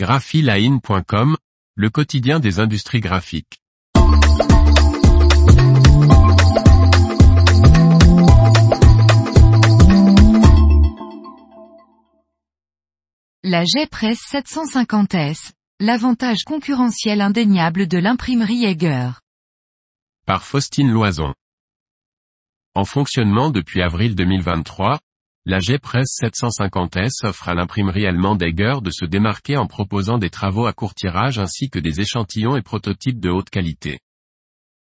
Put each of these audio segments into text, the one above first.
graphiline.com, le quotidien des industries graphiques. La G-Press 750S, l'avantage concurrentiel indéniable de l'imprimerie Egger. Par Faustine Loison. En fonctionnement depuis avril 2023, la G-Press 750S offre à l'imprimerie allemande Egger de se démarquer en proposant des travaux à court tirage ainsi que des échantillons et prototypes de haute qualité.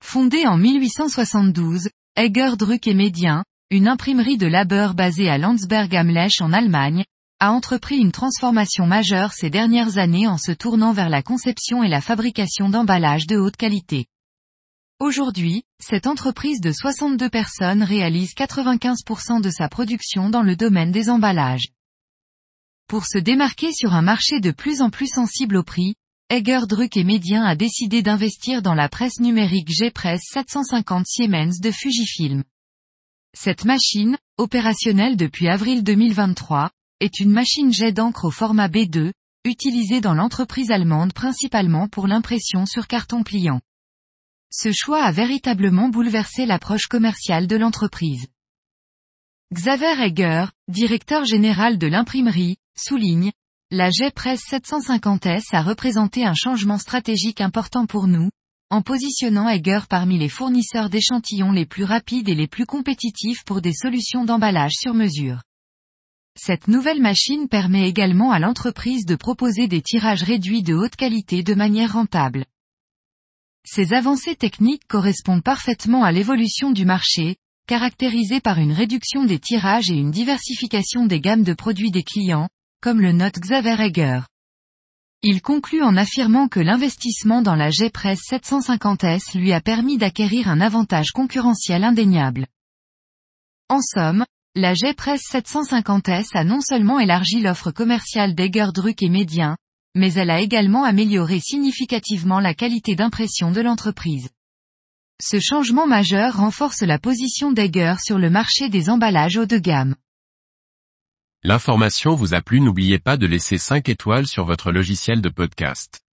Fondée en 1872, Egger Druck et Médien, une imprimerie de labeur basée à Landsberg am Lech en Allemagne, a entrepris une transformation majeure ces dernières années en se tournant vers la conception et la fabrication d'emballages de haute qualité. Aujourd'hui, cette entreprise de 62 personnes réalise 95% de sa production dans le domaine des emballages. Pour se démarquer sur un marché de plus en plus sensible au prix, Egger Druck et Médien a décidé d'investir dans la presse numérique G-Press 750 Siemens de Fujifilm. Cette machine, opérationnelle depuis avril 2023, est une machine jet d'encre au format B2, utilisée dans l'entreprise allemande principalement pour l'impression sur carton pliant. Ce choix a véritablement bouleversé l'approche commerciale de l'entreprise. Xaver Egger, directeur général de l'imprimerie, souligne, la G-Press 750S a représenté un changement stratégique important pour nous, en positionnant Egger parmi les fournisseurs d'échantillons les plus rapides et les plus compétitifs pour des solutions d'emballage sur mesure. Cette nouvelle machine permet également à l'entreprise de proposer des tirages réduits de haute qualité de manière rentable. Ces avancées techniques correspondent parfaitement à l'évolution du marché, caractérisée par une réduction des tirages et une diversification des gammes de produits des clients, comme le note Xaver Egger. Il conclut en affirmant que l'investissement dans la G-Press 750S lui a permis d'acquérir un avantage concurrentiel indéniable. En somme, la G-Press 750S a non seulement élargi l'offre commerciale d'Egger Druck et Médien, mais elle a également amélioré significativement la qualité d'impression de l'entreprise. Ce changement majeur renforce la position d'Egger sur le marché des emballages haut de gamme. L'information vous a plu n'oubliez pas de laisser 5 étoiles sur votre logiciel de podcast.